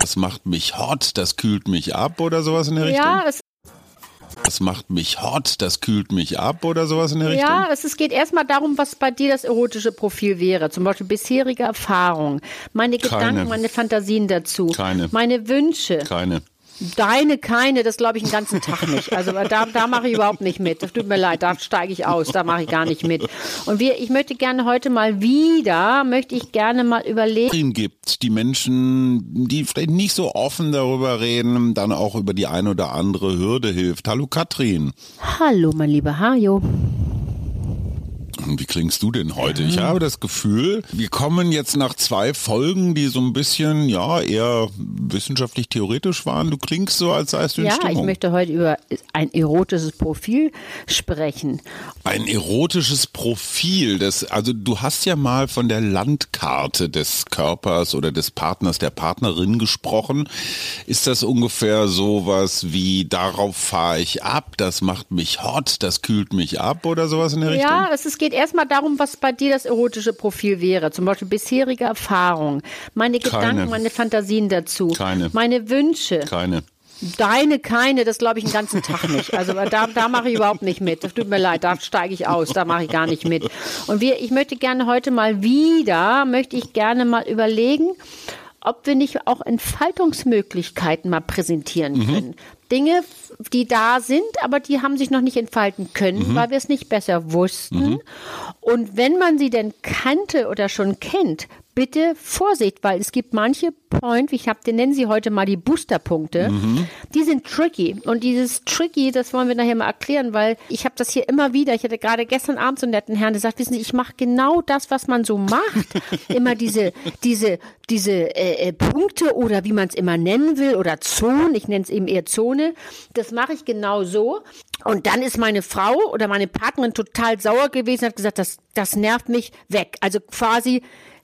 Das macht mich hot, das kühlt mich ab oder sowas in der Richtung? Ja, es, Das macht mich hot, das kühlt mich ab oder sowas in der Richtung? ja, es, es geht erstmal darum, was bei dir das erotische Profil wäre. Zum Beispiel bisherige Erfahrung, meine Keine. Gedanken, meine Fantasien dazu, Keine. meine Wünsche. Keine. Deine keine, das glaube ich den ganzen Tag nicht. Also da, da mache ich überhaupt nicht mit. Das tut mir leid, da steige ich aus, da mache ich gar nicht mit. Und wir, ich möchte gerne heute mal wieder, möchte ich gerne mal überlegen. Katrin gibt, die Menschen, die vielleicht nicht so offen darüber reden, dann auch über die eine oder andere Hürde hilft. Hallo Katrin. Hallo, mein lieber Hajo. Und Wie klingst du denn heute? Ich habe das Gefühl, wir kommen jetzt nach zwei Folgen, die so ein bisschen, ja, eher wissenschaftlich theoretisch waren. Du klingst so, als seist du in Ja, Stimmung. ich möchte heute über ein erotisches Profil sprechen. Ein erotisches Profil, das, also du hast ja mal von der Landkarte des Körpers oder des Partners, der Partnerin gesprochen. Ist das ungefähr sowas wie, darauf fahre ich ab, das macht mich hot, das kühlt mich ab oder sowas in der Richtung? Ja, es, geht erstmal darum, was bei dir das erotische Profil wäre. Zum Beispiel bisherige Erfahrung, meine Keine. Gedanken, meine Fantasien dazu, Keine. meine Wünsche. Keine. Deine keine, das glaube ich den ganzen Tag nicht. Also da, da mache ich überhaupt nicht mit. Das tut mir leid, da steige ich aus, da mache ich gar nicht mit. Und wir, ich möchte gerne heute mal wieder, möchte ich gerne mal überlegen, ob wir nicht auch Entfaltungsmöglichkeiten mal präsentieren können. Dinge, die da sind, aber die haben sich noch nicht entfalten können, weil wir es nicht besser wussten. Und wenn man sie denn kannte oder schon kennt, bitte Vorsicht, weil es gibt manche Point, ich habe, den nennen Sie heute mal die Boosterpunkte, die sind tricky. Und dieses tricky, das wollen wir nachher mal erklären, weil ich habe das hier immer wieder, ich hatte gerade gestern Abend so einen netten Herrn, der sagt, wissen Sie, ich mache genau das, was man so macht. immer diese, diese, diese äh, äh, Punkte oder wie man es immer nennen will oder Zonen, ich nenne es eben eher Zone, das mache ich genau so. Und dann ist meine Frau oder meine Partnerin total sauer gewesen, hat gesagt, das, das nervt mich weg. Also quasi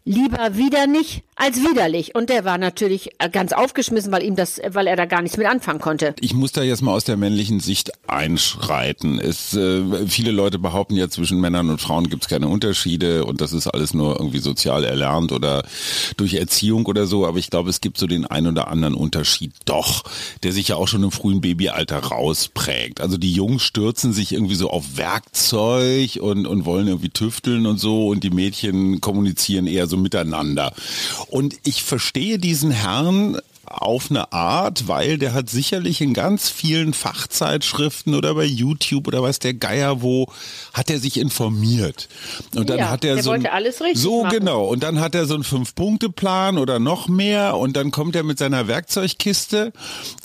lieber wieder nicht als widerlich. Und der war natürlich äh, ganz aufgeschmissen, weil ihm das, weil er da gar nichts mit anfangen konnte. Ich muss da jetzt mal aus der männlichen Sicht einschreiten. Es, äh, viele Leute behaupten ja, zwischen Männern und Frauen gibt es keine Unterschiede und das ist alles nur irgendwie sozial erlernt oder durch Erziehung oder so. Aber ich glaube, es gibt so den ein oder anderen Unterschied doch, der sich ja auch schon im frühen Babyalter rausprägt. Also die Jungs stürzen sich irgendwie so auf Werkzeug und, und wollen irgendwie tüfteln und so und die Mädchen kommunizieren eher so miteinander. Und ich verstehe diesen Herrn auf eine Art, weil der hat sicherlich in ganz vielen Fachzeitschriften oder bei YouTube oder weiß der Geier wo, hat er sich informiert. Und dann Ja, hat er so ein, wollte alles richtig so machen. genau. Und dann hat er so einen Fünf-Punkte-Plan oder noch mehr und dann kommt er mit seiner Werkzeugkiste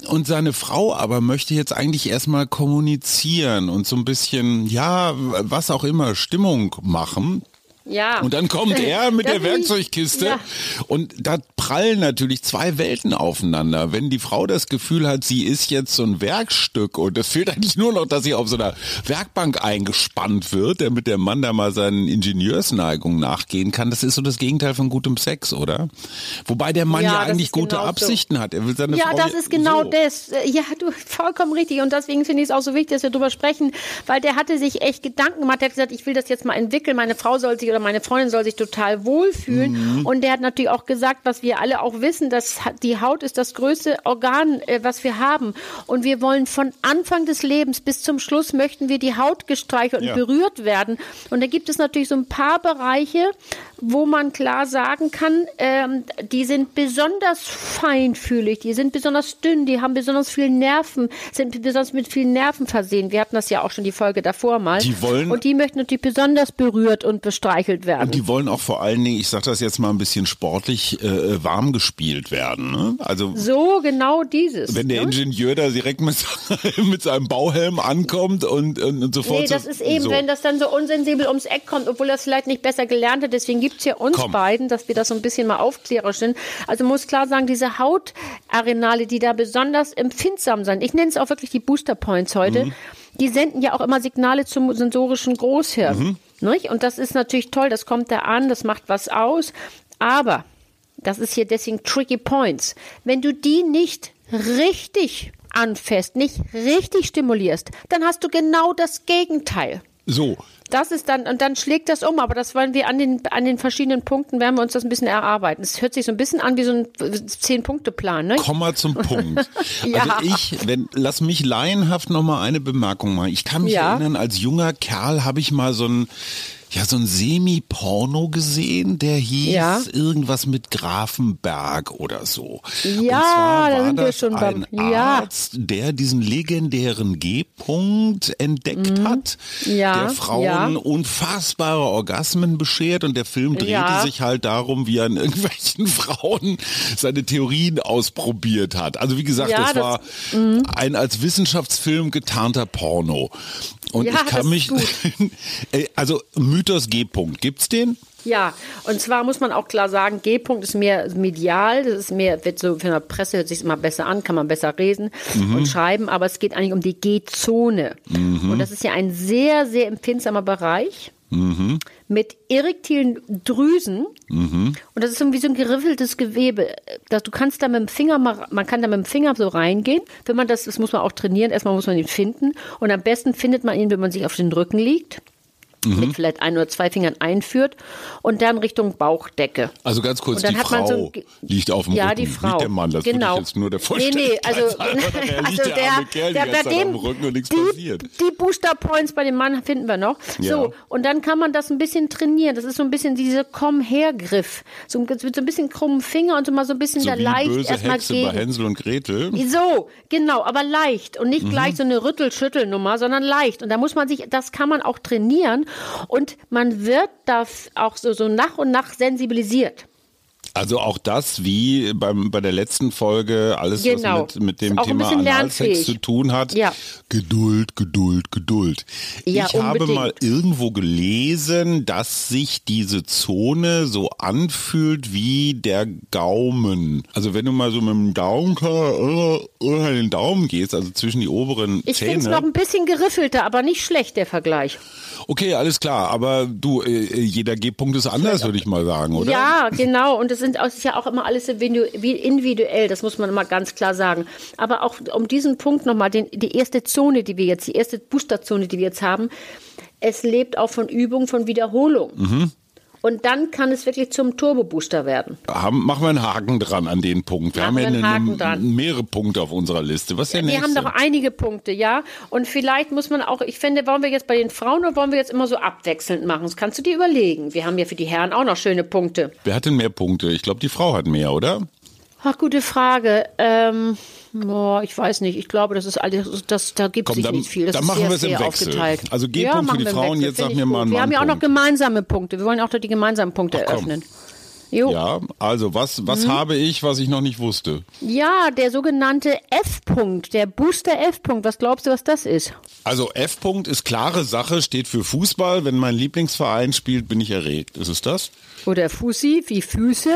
und seine Frau aber möchte jetzt eigentlich erstmal kommunizieren und so ein bisschen, ja, was auch immer, Stimmung machen. Ja. Und dann kommt er mit der ist- Werkzeugkiste Ja. und da prallen natürlich zwei Welten aufeinander. Wenn die Frau das Gefühl hat, sie ist jetzt so ein Werkstück und es fehlt eigentlich nur noch, dass sie auf so einer Werkbank eingespannt wird, damit der Mann da mal seinen Ingenieursneigungen nachgehen kann. Das ist so das Gegenteil von gutem Sex, oder? Wobei der Mann Ja, ja, eigentlich gute genau so. Absichten hat. Er will seine Ja, Frau das ist genau so. das. Ja, du vollkommen richtig. Und deswegen finde ich es auch so wichtig, dass wir drüber sprechen, weil der hatte sich echt Gedanken gemacht. Der hat gesagt, ich will das jetzt mal entwickeln. Meine Frau soll sich oder meine Freundin soll sich total wohlfühlen. Mhm. Und der hat natürlich auch gesagt, was wir alle auch wissen, dass die Haut ist das größte Organ, äh, was wir haben. Und wir wollen von Anfang des Lebens bis zum Schluss möchten wir die Haut gestreichelt und Ja. berührt werden. Und da gibt es natürlich so ein paar Bereiche, wo man klar sagen kann, ähm, die sind besonders feinfühlig, die sind besonders dünn, die haben besonders viel Nerven, sind besonders mit vielen Nerven versehen. Wir hatten das ja auch schon die Folge davor mal. Die wollen- und die möchten natürlich besonders berührt und bestreichelt werden. Und die wollen auch vor allen Dingen, ich sage das jetzt mal ein bisschen sportlich, äh, warm gespielt werden. Ne? Also so genau dieses. Wenn der ne? Ingenieur da direkt mit, mit seinem Bauhelm ankommt und, und, und sofort. Nee, das so, ist eben, so. wenn das dann so unsensibel ums Eck kommt, obwohl es vielleicht nicht besser gelernt hat. Deswegen gibt's ja uns Komm. beiden, dass wir das so ein bisschen mal aufklärerisch sind. Also muss klar sagen, diese Hautarenale, die da besonders empfindsam sind, ich nenne es auch wirklich die Booster Points heute, Mhm. die senden ja auch immer Signale zum sensorischen Großhirn. Mhm. Nicht? Und das ist natürlich toll, das kommt da an, das macht was aus. Aber, das ist hier deswegen tricky points, wenn du die nicht richtig anfasst, nicht richtig stimulierst, dann hast du genau das Gegenteil. So. Das ist dann, und dann schlägt das um, aber das wollen wir an den, an den verschiedenen Punkten, werden wir uns das ein bisschen erarbeiten. Es hört sich so ein bisschen an wie so ein Zehn-Punkte-Plan, ne? Komm mal zum Punkt. Ja. Also ich, wenn, lass mich laienhaft noch mal eine Bemerkung machen. Ich kann mich Ja. erinnern, als junger Kerl habe ich mal so ein, ja, so ein Semi-Porno gesehen, der hieß Ja. irgendwas mit Grafenberg oder so. Ja, Und zwar da war sind wir schon beim- ein ja. Arzt, der diesen legendären G-Punkt entdeckt hat, Mhm. Ja, der Frauen ja. unfassbare Orgasmen beschert und der Film drehte Ja. sich halt darum, wie er an irgendwelchen Frauen seine Theorien ausprobiert hat. Also wie gesagt, Ja, das, das- war ein als Wissenschaftsfilm getarnter Porno. Und Ja, ich kann mich, Ey, also Mythos G-Punkt, gibt's den? Ja, und zwar muss man auch klar sagen, G-Punkt ist mehr medial, das ist mehr, wird so von der Presse hört sich immer besser an, kann man besser lesen und schreiben, aber es geht eigentlich um die G-Zone. Und das ist ja ein sehr, sehr empfindsamer Bereich. Mit erektilen Drüsen und das ist irgendwie so ein geriffeltes Gewebe. Das, du kannst da mit dem Finger mal, man kann da mit dem Finger so reingehen. Wenn man das, das muss man auch trainieren. Erstmal muss man ihn finden und am besten findet man ihn, wenn man sich auf den Rücken liegt mit vielleicht ein oder zwei Fingern einführt und dann Richtung Bauchdecke. Also ganz kurz, die hat man Frau so ein liegt auf dem Ja, Rücken, die Frau. nicht der Mann. Das Genau. jetzt nur der Nee, Vollständigkeit nee, also, sagen. Der also der, der, Kerl der, ganze bei dem, auf dem Rücken und nichts die, passiert. die Booster Points bei dem Mann finden wir noch. Ja. So, und dann kann man das ein bisschen trainieren. Das ist so ein bisschen dieser Komm-her-Griff. So, mit so ein bisschen krummen Finger und so mal so ein bisschen So da leicht böse erstmal Hexe gegen. bei Hänsel und Gretel. So, genau, aber leicht und Mhm. nicht gleich so eine Rüttel-Schüttel-Nummer, sondern leicht. Und da muss man sich, das kann man auch trainieren und man wird da auch so, so nach und nach sensibilisiert. Also auch das, wie beim, bei der letzten Folge, alles, Genau. was mit, mit dem auch Thema Analsex zu tun hat. Ja. Geduld, Geduld, Geduld. Ja, ich habe unbedingt. mal irgendwo gelesen, dass sich diese Zone so anfühlt wie der Gaumen. Also wenn du mal so mit dem Daumen äh, unter den Daumen gehst, also zwischen die oberen Ich finde es Zähne. noch ein bisschen geriffelter, aber nicht schlecht, der Vergleich. Okay, alles klar. Aber du, äh, jeder G-Punkt ist anders, würde ich mal sagen, oder? Ja, genau. Und es sind ist ja auch immer alles individuell, das muss man mal ganz klar sagen. Aber auch um diesen Punkt nochmal, den, die erste Zone, die wir jetzt, die erste Boosterzone, die wir jetzt haben, es lebt auch von Übung, von Wiederholung. Mhm. Und dann kann es wirklich zum Turbo-Booster werden. Haben, machen wir einen Haken dran an den Punkt. Wir Machen haben ja eine, Haken dran. mehrere Punkte auf unserer Liste. Was ist der Wir nächste? haben noch einige Punkte, ja. Und vielleicht muss man auch, ich finde, wollen wir jetzt bei den Frauen oder wollen wir jetzt immer so abwechselnd machen? Das kannst du dir überlegen. Wir haben ja für die Herren auch noch schöne Punkte. Wer hat denn mehr Punkte? Ich glaube, die Frau hat mehr, oder? Ach, gute Frage. Ähm, boah, ich weiß nicht. Ich glaube, das ist alles, das, da gibt dann- nicht viel. Das dann ist machen wir es im Wechsel. aufgeteilt. Also G-Punkt für machen die Frauen, jetzt sag mir mal einen Wir haben ja auch noch gemeinsame Punkte. Wir wollen auch noch die gemeinsamen Punkte Ach, eröffnen. Jo. Ja. Ja, also was, was habe ich, was ich noch nicht wusste? der sogenannte F-Punkt, der Booster F-Punkt. Was glaubst du, was das ist? Also F-Punkt ist klare Sache, steht für Fußball. Wenn mein Lieblingsverein spielt, bin ich erregt. Ist es das? Oder Fussi, wie Füße?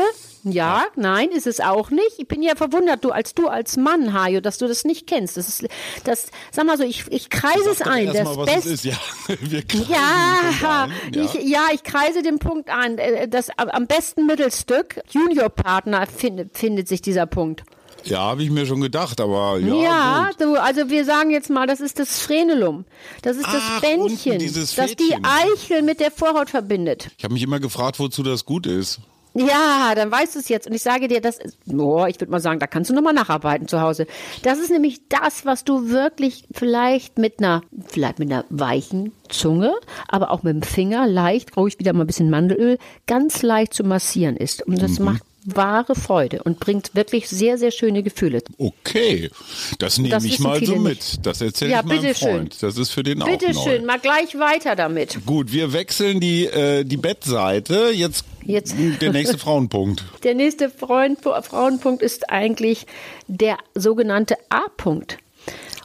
Ja, nein, ist es auch nicht. Ich bin ja verwundert, du als du als Mann, Hajo, dass du das nicht kennst. Das ist das, sag mal so, ich, ich kreise es ein. Das mal, Beste. ist. Ja, Ja, ein. ich, ja, ich kreise den Punkt an. Äh, Das am besten Mittelstück, Juniorpartner, findet, findet sich dieser Punkt. Ja, habe ich mir schon gedacht, aber ja. Ja, du, also wir sagen jetzt mal, das ist das Frenulum. Das ist das Ach, Bändchen, unten dieses das die. Eichel mit der Vorhaut verbindet. Ich habe mich immer gefragt, wozu das gut ist. Ja, dann weißt du es jetzt. Und ich sage dir, das ist, oh, ich würde mal sagen, da kannst du nochmal nacharbeiten zu Hause. Das ist nämlich das, was du wirklich vielleicht mit einer, vielleicht mit einer weichen Zunge, aber auch mit dem Finger leicht, ruhig wieder mal ein bisschen Mandelöl, ganz leicht zu massieren ist. Und Mhm. das macht wahre Freude und bringt wirklich sehr, sehr schöne Gefühle. Okay, das nehme Das ich mal so mit. nicht. Das erzähle Ja, ich meinem. Freund. Das ist für den auch Bitte schön, mal gleich weiter damit. Gut, wir wechseln die, äh, die Bettseite. Jetzt, Jetzt. der nächste Frauenpunkt. Der nächste Freund, Frauenpunkt ist eigentlich der sogenannte A-Punkt.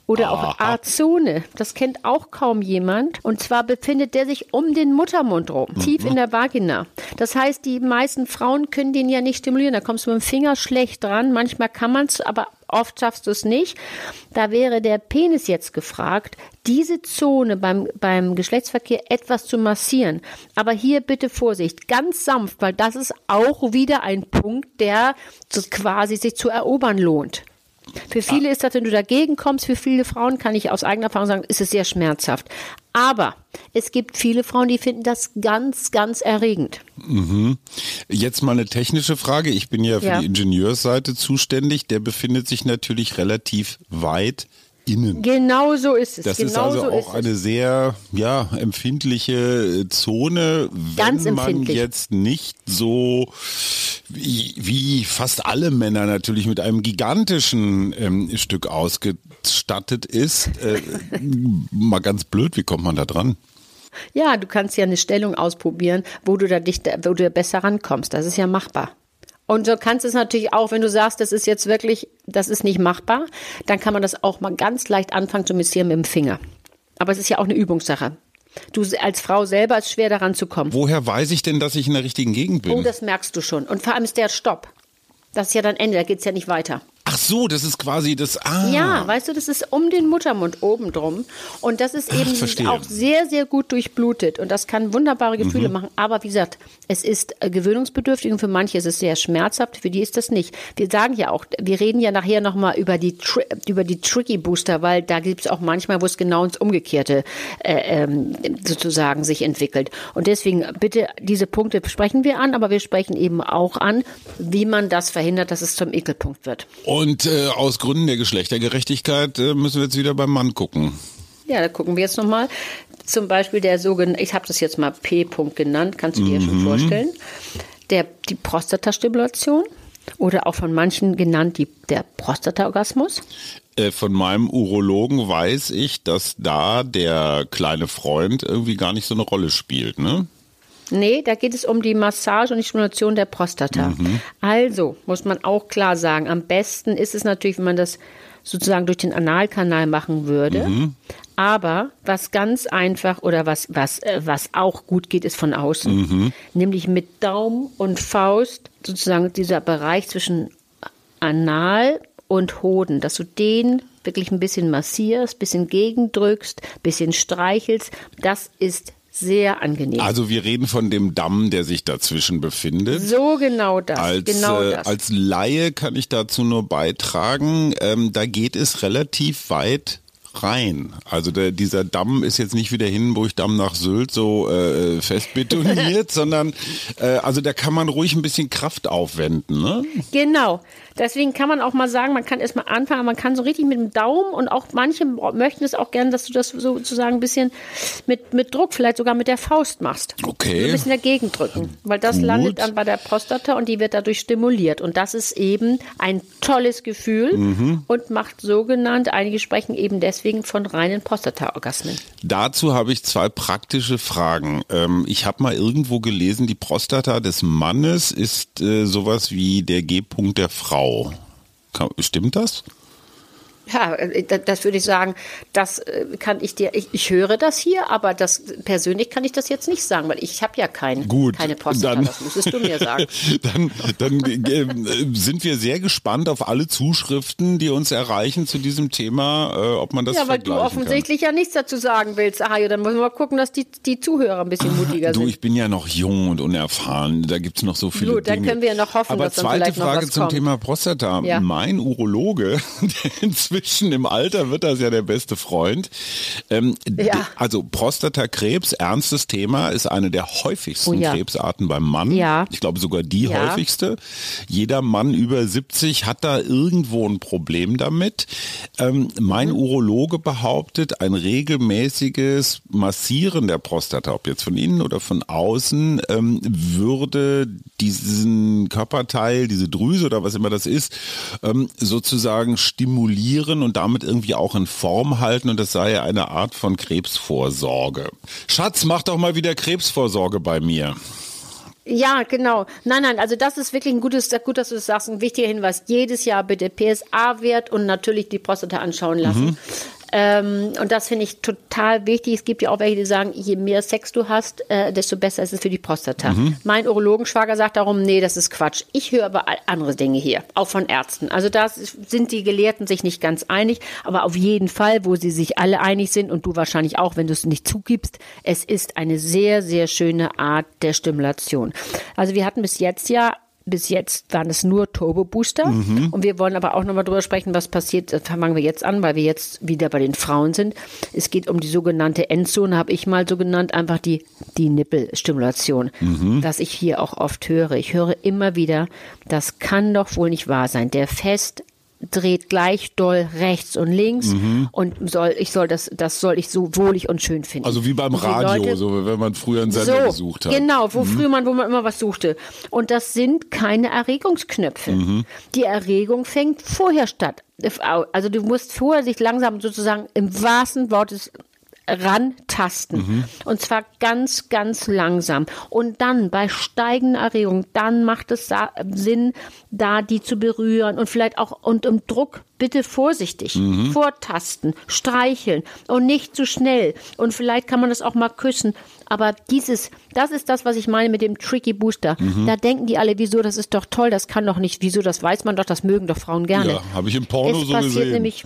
Oder auch Aha. A-Zone. Das kennt auch kaum jemand. Und zwar befindet der sich um den Muttermund rum, tief in der Vagina. Das heißt, die meisten Frauen können den ja nicht stimulieren. Da kommst du mit dem Finger schlecht dran. Manchmal kann man es, aber oft schaffst du es nicht. Da wäre der Penis jetzt gefragt, diese Zone beim, beim Geschlechtsverkehr etwas zu massieren. Aber hier bitte Vorsicht, ganz sanft, weil das ist auch wieder ein Punkt, der quasi sich zu erobern lohnt. Für viele ist das, wenn du dagegen kommst, für viele Frauen kann ich aus eigener Erfahrung sagen, ist es sehr schmerzhaft. Aber es gibt viele Frauen, die finden das ganz, ganz erregend. Mhm. Jetzt mal eine technische Frage. Ich bin ja für Ja. die Ingenieursseite zuständig. Der befindet sich natürlich relativ weit innen. Genau so ist es. Das genau ist also so auch ist eine sehr ja, empfindliche äh, Zone, wenn Ganz man jetzt nicht so wie, wie fast alle Männer natürlich mit einem gigantischen ähm, Stück ausgestattet ist. Äh, mal ganz blöd, wie kommt man da dran? Ja, du kannst ja eine Stellung ausprobieren, wo du da dich, wo du besser rankommst. Das ist ja machbar. Und so kannst du es natürlich auch, wenn du sagst, das ist jetzt wirklich, das ist nicht machbar, dann kann man das auch mal ganz leicht anfangen zu massieren mit dem Finger. Aber es ist ja auch eine Übungssache. Du als Frau selber ist schwer daran zu kommen. Woher weiß ich denn, dass ich in der richtigen Gegend bin? Oh, das merkst du schon. Und vor allem ist der Stopp. Das ist ja dann Ende, da geht's ja nicht weiter. Ach so, das ist quasi das. Ah. Ja, weißt du, das ist um den Muttermund oben drum. Und das ist eben verstehe. auch sehr, sehr gut durchblutet. Und das kann wunderbare Gefühle Mhm. machen. Aber wie gesagt, es ist äh, gewöhnungsbedürftig und für manche ist es sehr schmerzhaft, für die ist das nicht. Wir sagen ja auch, wir reden ja nachher nochmal über die, über die Tricky Booster, weil da gibt es auch manchmal, wo es genau ins Umgekehrte äh, ähm, sozusagen sich entwickelt. Und deswegen bitte, diese Punkte sprechen wir an, aber wir sprechen eben auch an, wie man das verhindert, dass es zum Ekelpunkt wird. Und äh, aus Gründen der Geschlechtergerechtigkeit äh, müssen wir jetzt wieder beim Mann gucken. Ja, da gucken wir jetzt nochmal. Zum Beispiel der sogenannte, ich habe das jetzt mal P-Punkt genannt, kannst du dir Mhm. schon vorstellen. Der, die Prostatastimulation oder auch von manchen genannt die, der Prostataorgasmus. Äh, von meinem Urologen weiß ich, dass da der kleine Freund irgendwie gar nicht so eine Rolle spielt, ne? Nee, da geht es um die Massage und die Stimulation der Prostata. Mhm. Also muss man auch klar sagen, am besten ist es natürlich, wenn man das sozusagen durch den Analkanal machen würde. Mhm. Aber was ganz einfach oder was, was, äh, was auch gut geht, ist von außen. Mhm. Nämlich mit Daumen und Faust sozusagen dieser Bereich zwischen Anal und Hoden, dass du den wirklich ein bisschen massierst, bisschen gegendrückst, bisschen streichelst. Das ist sehr angenehm. Also wir reden von dem Damm, der sich dazwischen befindet. So genau das. Als, genau äh, das. als Laie kann ich dazu nur beitragen, ähm, da geht es relativ weit rein. Also der, dieser Damm ist jetzt nicht wie der Hindenburg-Damm nach Sylt so äh, fest betoniert, sondern äh, also da kann man ruhig ein bisschen Kraft aufwenden. Ne? genau. Deswegen kann man auch mal sagen, man kann erstmal anfangen, man kann so richtig mit dem Daumen und auch manche möchten es auch gerne, dass du das sozusagen ein bisschen mit, mit Druck, vielleicht sogar mit der Faust machst. Okay. Ein bisschen dagegen drücken. Weil das Gut. landet dann bei der Prostata und die wird dadurch stimuliert. Und das ist eben ein tolles Gefühl Mhm. und macht sogenannt, einige sprechen eben deswegen von reinen Prostata-Orgasmen. Dazu habe ich zwei praktische Fragen. Ähm, ich habe mal irgendwo gelesen, die Prostata des Mannes ist äh, sowas wie der G-Punkt der Frau. Kann, stimmt das? Ja, äh, da- das würde ich sagen, das äh, kann ich dir, ich, ich höre das hier, aber das persönlich kann ich das jetzt nicht sagen, weil ich habe ja kein, Gut, keine Prostata, dann- das müsstest du mir sagen. dann dann äh, sind wir sehr gespannt auf alle Zuschriften, die uns erreichen zu diesem Thema, äh, ob man das Ja, weil du offensichtlich ja nichts dazu sagen willst. Ah, ja, dann müssen wir mal gucken, dass die, die Zuhörer ein bisschen mutiger kann. Du, sind. ich bin ja noch jung und unerfahren. Da gibt's noch so viele Gut, dann Dinge. können wir ja noch hoffen, Aber dass dann zweite vielleicht noch Frage was zum kommt. Thema Prostata. Ja. Mein Urologe, der inzwischen im Alter wird das ja der beste Freund. Ähm, Ja. Also Prostatakrebs, ernstes Thema, ist eine der häufigsten Oh ja. Krebsarten beim Mann. Ja. Ich glaube sogar die Ja. häufigste. Jeder Mann über 70 hat da irgendwo ein Problem damit. Ähm, mein Mhm. Urologe behauptet, ein regelmäßiges Massieren der Prostata, ob jetzt von innen oder von außen, ähm, würde diesen Körperteil, diese Drüse oder was immer das ist, ähm, sozusagen stimulieren und damit irgendwie auch in Form halten und das sei eine Art von Krebsvorsorge. Schatz, mach doch mal wieder Krebsvorsorge bei mir. Ja, genau. Nein, nein, also das ist wirklich ein gutes, gut, dass du das sagst, ein wichtiger Hinweis. Jedes Jahr bitte PSA-Wert und natürlich die Prostata anschauen lassen. Mhm. Ähm, und das finde ich total wichtig. Es gibt ja auch welche, die sagen, je mehr Sex du hast, äh, desto besser ist es für die Prostata. Mhm. Mein Urologenschwager sagt darum, nee, das ist Quatsch. Ich höre aber andere Dinge hier, auch von Ärzten. Also da sind die Gelehrten sich nicht ganz einig, aber auf jeden Fall, wo sie sich alle einig sind und du wahrscheinlich auch, wenn du es nicht zugibst, es ist eine sehr, sehr schöne Art der Stimulation. Also wir hatten bis jetzt ja bis jetzt waren es nur Turbo Booster. Mhm. Und wir wollen aber auch nochmal drüber sprechen, was passiert. Das fangen wir jetzt an, weil wir jetzt wieder bei den Frauen sind. Es geht um die sogenannte Endzone, habe ich mal so genannt, einfach die, die Nippelstimulation. Mhm. Was ich hier auch oft höre. Ich höre immer wieder, das kann doch wohl nicht wahr sein. Der fest dreht gleich doll rechts und links Mhm. und soll ich soll das das soll ich so wohlig und schön finden. Also wie beim Radio, Leute- so wenn man früher einen Sender so, gesucht hat. Mhm. Genau, wo früher man, wo man immer was suchte. Und das sind keine Erregungsknöpfe. Mhm. Die Erregung fängt vorher statt. Also du musst vorher sich langsam sozusagen im wahrsten Wortes rantasten. Mhm. Und zwar ganz, ganz langsam. Und dann bei steigender Erregung, dann macht es Sinn, da die zu berühren und vielleicht auch und im Druck bitte vorsichtig. Mhm. Vortasten, streicheln und nicht zu schnell. Und vielleicht kann man das auch mal küssen. Aber dieses, das ist das, was ich meine mit dem Tricky Booster. Mhm. Da denken die alle, wieso, das ist doch toll, das kann doch nicht, wieso, das weiß man doch, das mögen doch Frauen gerne. Ja, habe ich im Porno es so passiert gesehen. nämlich,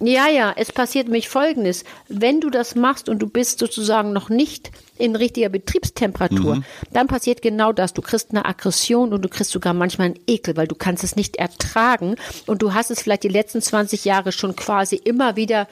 ja, ja, es passiert nämlich Folgendes. Wenn du das machst und du bist sozusagen noch nicht in richtiger Betriebstemperatur, Mhm. dann passiert genau das. Du kriegst eine Aggression und du kriegst sogar manchmal einen Ekel, weil du kannst es nicht ertragen und du hast es vielleicht die letzten 20 Jahre schon quasi immer wieder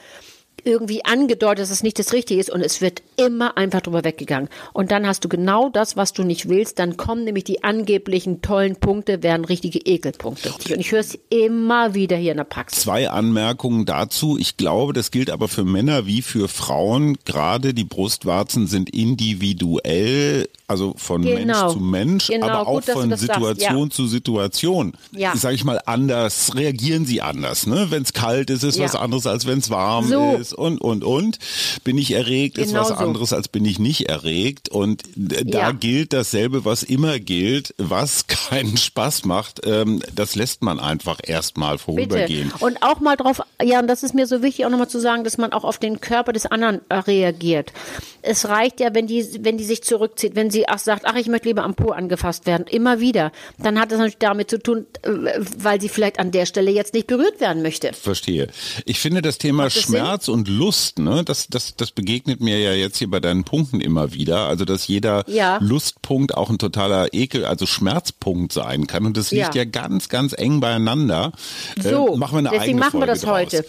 irgendwie angedeutet, dass es nicht das Richtige ist und es wird immer einfach drüber weggegangen. Und dann hast du genau das, was du nicht willst. Dann kommen nämlich die angeblichen tollen Punkte, werden richtige Ekelpunkte. Und ich höre es immer wieder hier in der Praxis. Zwei Anmerkungen dazu. Ich glaube, das gilt aber für Männer wie für Frauen. Gerade die Brustwarzen sind individuell, also von Genau. Mensch zu Mensch, Genau, aber auch gut, von Situation ja. zu Situation. Ja. Sag ich mal anders, reagieren sie anders. Ne? Wenn es kalt ist, ist Ja. was anderes, als wenn es warm So. ist und, und, und. Bin ich erregt, ist Genau was so. anderes, als bin ich nicht erregt. Und da Ja. gilt dasselbe, was immer gilt. Was keinen Spaß macht, ähm, das lässt man einfach erstmal vorübergehen. Bitte. Und auch mal drauf, ja, und das ist mir so wichtig, auch nochmal zu sagen, dass man auch auf den Körper des anderen äh, reagiert. Es reicht ja, wenn die, wenn die sich zurückzieht, wenn sie auch sagt, ach, ich möchte lieber am Po angefasst werden, immer wieder, dann hat das natürlich damit zu tun, äh, weil sie vielleicht an der Stelle jetzt nicht berührt werden möchte. Verstehe. Ich finde das Thema Macht das Schmerz und Lust, ne, das, das, das begegnet mir ja jetzt hier bei deinen Punkten immer wieder. Also, dass jeder Ja. Lustpunkt auch ein totaler Ekel, also Schmerzpunkt sein kann. Und das liegt ja, Ja. ganz, ganz eng beieinander. So, äh, machen wir eine deswegen eigene machen wir Folge das draus. heute.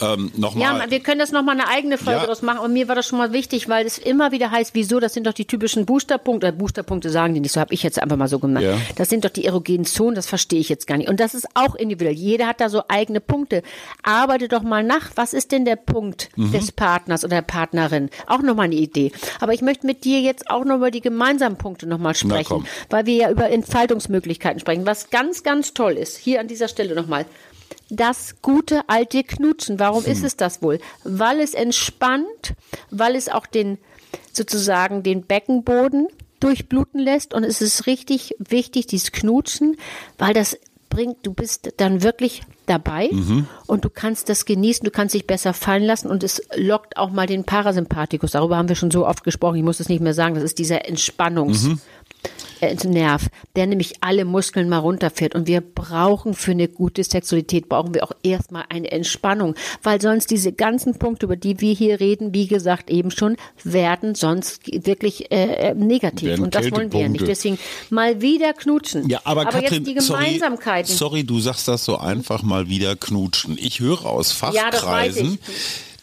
Ähm, Ja, Nochmal. wir können das nochmal eine eigene Folge Ja. draus machen. Und mir war das schon mal wichtig, weil es immer wieder heißt, wieso, das sind doch die typischen Boosterpunkte. Äh, Boosterpunkte sagen die nicht, so habe ich jetzt einfach mal so gemacht. Ja. Das sind doch die erogenen Zonen, das verstehe ich jetzt gar nicht. Und das ist auch individuell. Jeder hat da so eigene Punkte. Arbeite doch mal nach, was ist denn der Punkt Mhm. des Partners oder der Partnerin? Auch nochmal eine Idee. Aber ich möchte mit dir jetzt auch noch über die gemeinsamen Punkte nochmal sprechen, weil wir ja über Entfaltungsmöglichkeiten sprechen. Was ganz, ganz toll ist, hier an dieser Stelle nochmal das gute alte Knutschen. Warum ist es das wohl? Weil es entspannt, weil es auch den sozusagen den Beckenboden durchbluten lässt und es ist richtig wichtig, dieses Knutschen, weil das bringt, du bist dann wirklich dabei und du kannst das genießen, du kannst dich besser fallen lassen und es lockt auch mal den Parasympathikus. Darüber haben wir schon so oft gesprochen, ich muss es nicht mehr sagen, das ist dieser Entspannungs äh, Nerv, der nämlich alle Muskeln mal runterfährt. Und wir brauchen für eine gute Sexualität, brauchen wir auch erstmal eine Entspannung, weil sonst diese ganzen Punkte, über die wir hier reden, wie gesagt eben schon, werden sonst wirklich äh, äh, negativ. Werden Und das wollen wir ja nicht. Deswegen mal wieder knutschen. Ja, aber, Katrin, jetzt die sorry, Gemeinsamkeiten. sorry, du sagst das so einfach mal wieder knutschen. Ich höre aus Ja, das Fachkreisen,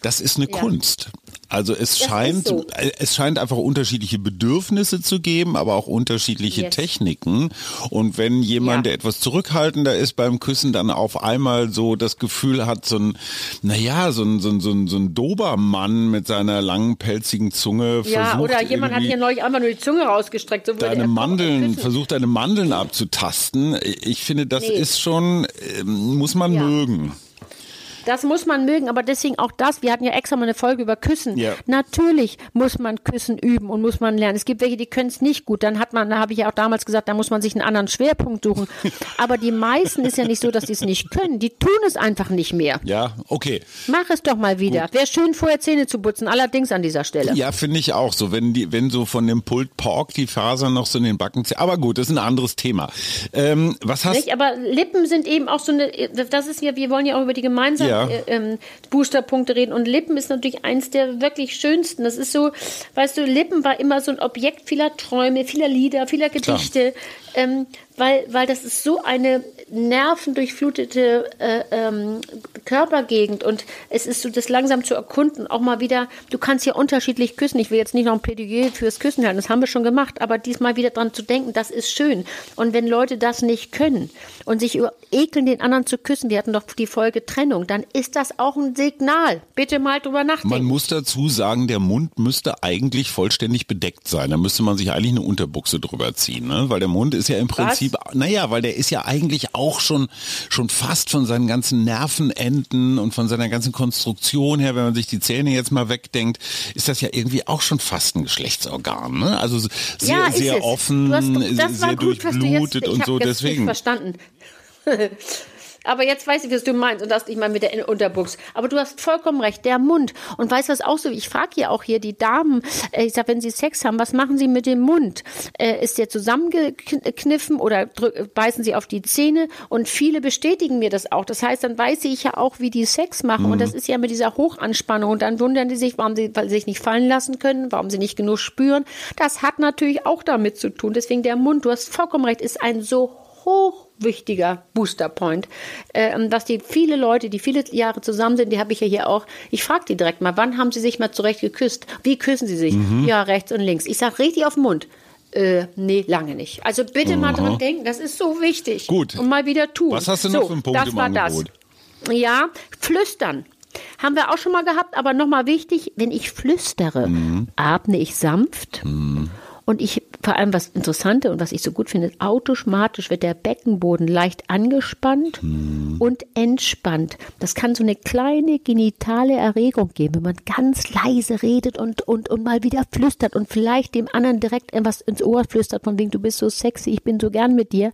das ist eine Ja. Kunst. Also es scheint, so. äh, es scheint einfach unterschiedliche Bedürfnisse zu geben, aber auch unterschiedliche Yes. Techniken. Und wenn jemand, Ja. der etwas zurückhaltender ist beim Küssen, dann auf einmal so das Gefühl hat, so ein, naja, so ein, so ein, so ein, so ein Dobermann mit seiner langen, pelzigen Zunge ja, oder jemand hat hier neulich einfach nur die Zunge rausgestreckt. So deine Mandeln, versucht deine Mandeln abzutasten. Ich finde, das Nee. ist schon, ähm, muss man Ja. mögen. Das muss man mögen, aber deswegen auch das. Wir hatten ja extra mal eine Folge über Küssen. Ja. Natürlich muss man Küssen üben und muss man lernen. Es gibt welche, die können es nicht gut. Dann hat man, da habe ich ja auch damals gesagt, da muss man sich einen anderen Schwerpunkt suchen. aber die meisten ist ja nicht so, dass die es nicht können. Die tun es einfach nicht mehr. Ja, okay. Mach es doch mal wieder. Wäre schön, vorher Zähne zu putzen. Allerdings an dieser Stelle. Ja, finde ich auch so, wenn die, wenn so von dem Pult Pork die Fasern noch so in den Backen ziehen. Aber gut, das ist ein anderes Thema. Ähm, was hast Nicht? Aber Lippen sind eben auch so eine, das ist ja, wir wollen ja auch über die gemeinsamen Ja. Äh, ähm, Boosterpunkte reden und Lippen ist natürlich eins der wirklich schönsten. Das ist so, weißt du, Lippen war immer so ein Objekt vieler Träume, vieler Lieder, vieler Gedichte. Ähm, weil, weil das ist so eine nervendurchflutete äh, ähm, Körpergegend und es ist so das langsam zu erkunden, auch mal wieder, du kannst ja unterschiedlich küssen. Ich will jetzt nicht noch ein Plädoyer fürs Küssen halten, das haben wir schon gemacht, aber diesmal wieder dran zu denken, das ist schön. Und wenn Leute das nicht können und sich ekeln, den anderen zu küssen, wir hatten doch die Folge Trennung, dann ist das auch ein Signal. Bitte mal drüber nachdenken. Man muss dazu sagen, der Mund müsste eigentlich vollständig bedeckt sein. Da müsste man sich eigentlich eine Unterbuchse drüber ziehen, ne? weil der Mund ist ja im Prinzip, Was? naja, weil der ist ja eigentlich auch schon, schon fast von seinen ganzen Nervenenden und von seiner ganzen Konstruktion her, wenn man sich die Zähne jetzt mal wegdenkt, ist das ja irgendwie auch schon fast ein Geschlechtsorgan, ne? Also sehr, ja, sehr offen, hast, sehr gut, durchblutet jetzt, und so. Deswegen. Verstanden. Aber jetzt weiß ich, was du meinst und das nicht mal mit der Unterbuchs. Aber du hast vollkommen recht, der Mund. Und weißt du was auch so? Ich frage hier auch hier die Damen, äh, ich sag, wenn sie Sex haben, was machen sie mit dem Mund? Äh, ist der zusammengekniffen oder beißen sie auf die Zähne? Und viele bestätigen mir das auch. Das heißt, dann weiß ich ja auch, wie die Sex machen. Mhm. Und das ist ja mit dieser Hochanspannung. Und dann wundern die sich, warum sie sich nicht fallen lassen können, warum sie nicht genug spüren. Das hat natürlich auch damit zu tun. Deswegen der Mund, du hast vollkommen recht, ist ein so hoch wichtiger Boosterpoint, äh, dass die viele Leute, die viele Jahre zusammen sind, die habe ich ja hier auch, ich frage die direkt mal, wann haben sie sich mal zurecht geküsst? Wie küssen sie sich? Mhm. Ja, rechts und links. Ich sage richtig auf den Mund. Äh, nee, lange nicht. Also bitte Aha. mal dran denken, das ist so wichtig. Gut. Und mal wieder tun. Was hast du noch so, für einen Punkt das im war Angebot? Das. Ja, flüstern. Haben wir auch schon mal gehabt, aber nochmal wichtig, wenn ich flüstere, mhm. atme ich sanft mhm. und ich vor allem was Interessante und was ich so gut finde, automatisch wird der Beckenboden leicht angespannt hm. und entspannt. Das kann so eine kleine genitale Erregung geben, wenn man ganz leise redet und, und, und mal wieder flüstert und vielleicht dem anderen direkt etwas ins Ohr flüstert, von wegen du bist so sexy, ich bin so gern mit dir,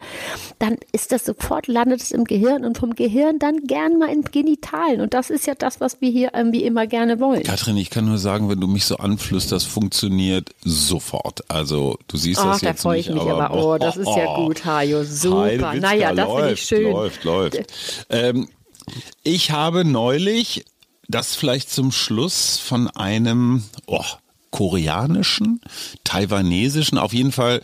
dann ist das sofort, landet es im Gehirn und vom Gehirn dann gern mal in Genitalen. Und das ist ja das, was wir hier irgendwie immer gerne wollen. Katrin, ich kann nur sagen, wenn du mich so anflüsterst, funktioniert sofort. Also du siehst Ach, das da jetzt freue ich mich, aber, aber oh, das ist ja gut, Hajo. Super. Naja, das finde ich schön. Läuft, läuft. Ähm, ich habe neulich das vielleicht zum Schluss von einem oh, koreanischen, taiwanesischen, auf jeden Fall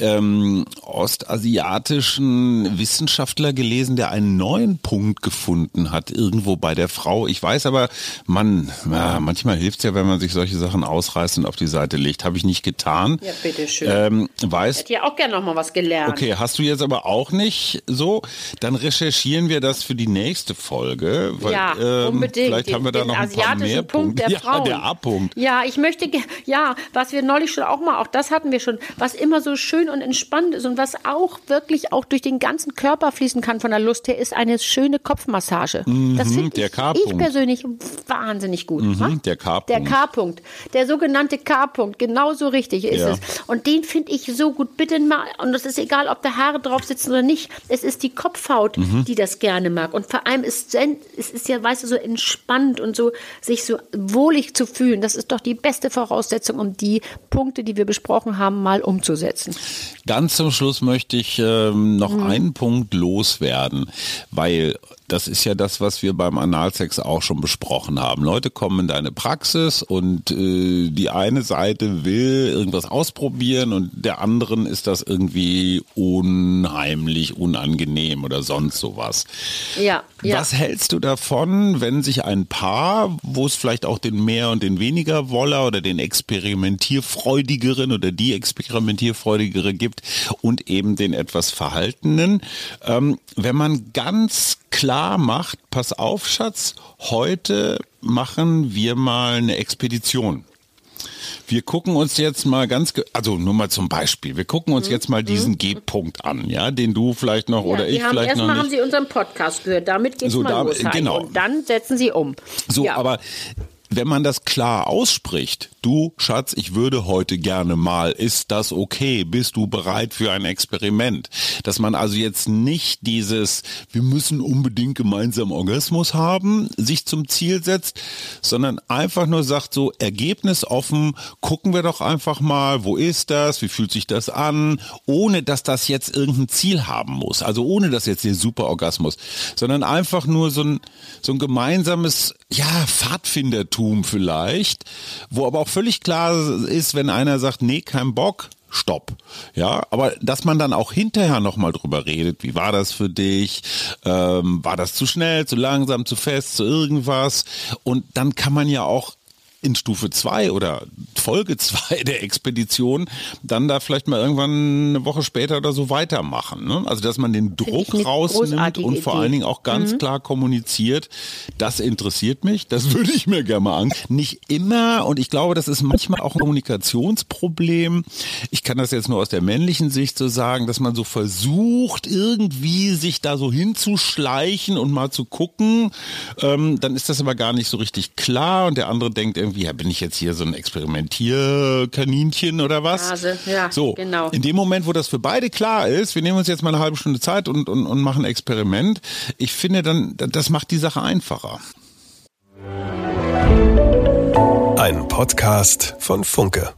ähm, ostasiatischen Wissenschaftler gelesen, der einen neuen Punkt gefunden hat, irgendwo bei der Frau. Ich weiß aber, man, ja, manchmal hilft es ja, wenn man sich solche Sachen ausreißt und auf die Seite legt. Habe ich nicht getan. Ja, bitteschön. Ähm, weiß, Hätte ja auch gerne noch mal was gelernt. Okay, hast du jetzt aber auch nicht so? Dann recherchieren wir das für die nächste Folge. Weil, ja, ähm, unbedingt. Vielleicht haben wir da noch ein paar mehr Punkt Punkte. Der Frauen. Ja, der A-Punkt. Ja, ich möchte, ja, was wir neulich schon auch mal, auch das hatten wir schon, was immer so schön und entspannt ist und was auch wirklich auch durch den ganzen Körper fließen kann von der Lust her, ist eine schöne Kopfmassage. Mhm, das finde ich, ich, persönlich wahnsinnig gut. Mhm, der K-Punkt. Der K-Punkt. Der sogenannte K-Punkt. Genauso richtig ist ja. es. Und den finde ich so gut. Bitte mal, und es ist egal, ob da Haare drauf sitzen oder nicht. Es ist die Kopfhaut, mhm. die das gerne mag. Und vor allem ist es ist ja, weißt du, so entspannt und so, sich so wohlig zu fühlen. Das ist doch die beste Voraussetzung, um die Punkte, die wir besprochen haben, mal umzusetzen. Ganz zum Schluss möchte ich ähm, noch mhm. einen Punkt loswerden, weil das ist ja das, was wir beim Analsex auch schon besprochen haben. Leute kommen in deine Praxis und äh, die eine Seite will irgendwas ausprobieren und der anderen ist das irgendwie unheimlich, unangenehm oder sonst sowas. Ja, ja. Was hältst du davon, wenn sich ein Paar, wo es vielleicht auch den mehr und den weniger Woller oder den experimentierfreudigeren oder die experimentierfreudigere gibt und eben den etwas verhaltenen, ähm, wenn man ganz klar macht, pass auf, Schatz, heute machen wir mal eine Expedition. Wir gucken uns jetzt mal ganz, also nur mal zum Beispiel, wir gucken uns mhm. jetzt mal diesen mhm. G-Punkt an, ja, den du vielleicht noch ja, oder ich haben, vielleicht noch nicht. Erstmal haben Sie unseren Podcast gehört, damit geht's so, mal da, los. Genau. Und dann setzen Sie um. So, ja. aber wenn man das klar ausspricht, du Schatz, ich würde heute gerne mal, ist das okay? Bist du bereit für ein Experiment? Dass man also jetzt nicht dieses, wir müssen unbedingt gemeinsam Orgasmus haben, sich zum Ziel setzt, sondern einfach nur sagt so, ergebnisoffen, gucken wir doch einfach mal, wo ist das, wie fühlt sich das an, ohne dass das jetzt irgendein Ziel haben muss, also ohne dass jetzt der Superorgasmus, sondern einfach nur so ein, so ein gemeinsames, ja, Pfadfindertum Eigentum vielleicht, wo aber auch völlig klar ist, wenn einer sagt, nee, kein Bock, Stopp. Ja, aber dass man dann auch hinterher nochmal drüber redet, wie war das für dich? Ähm, war das zu schnell, zu langsam, zu fest, zu irgendwas? Und dann kann man ja auch in Stufe 2 oder Folge 2 der Expedition dann da vielleicht mal irgendwann eine Woche später oder so weitermachen. Ne? Also dass man den Druck rausnimmt und vor allen Dingen auch ganz mhm. klar kommuniziert, das interessiert mich, das würde ich mir gerne mal an. Nicht immer und ich glaube, das ist manchmal auch ein Kommunikationsproblem. Ich kann das jetzt nur aus der männlichen Sicht so sagen, dass man so versucht, irgendwie sich da so hinzuschleichen und mal zu gucken. Ähm, dann ist das aber gar nicht so richtig klar und der andere denkt irgendwie, irgendwie, ja, bin ich jetzt hier so ein Experimentierkaninchen oder was? Hase, ja, so, genau. In dem Moment, wo das für beide klar ist, wir nehmen uns jetzt mal eine halbe Stunde Zeit und, und, und machen ein Experiment. Ich finde dann, das macht die Sache einfacher. Ein Podcast von Funke.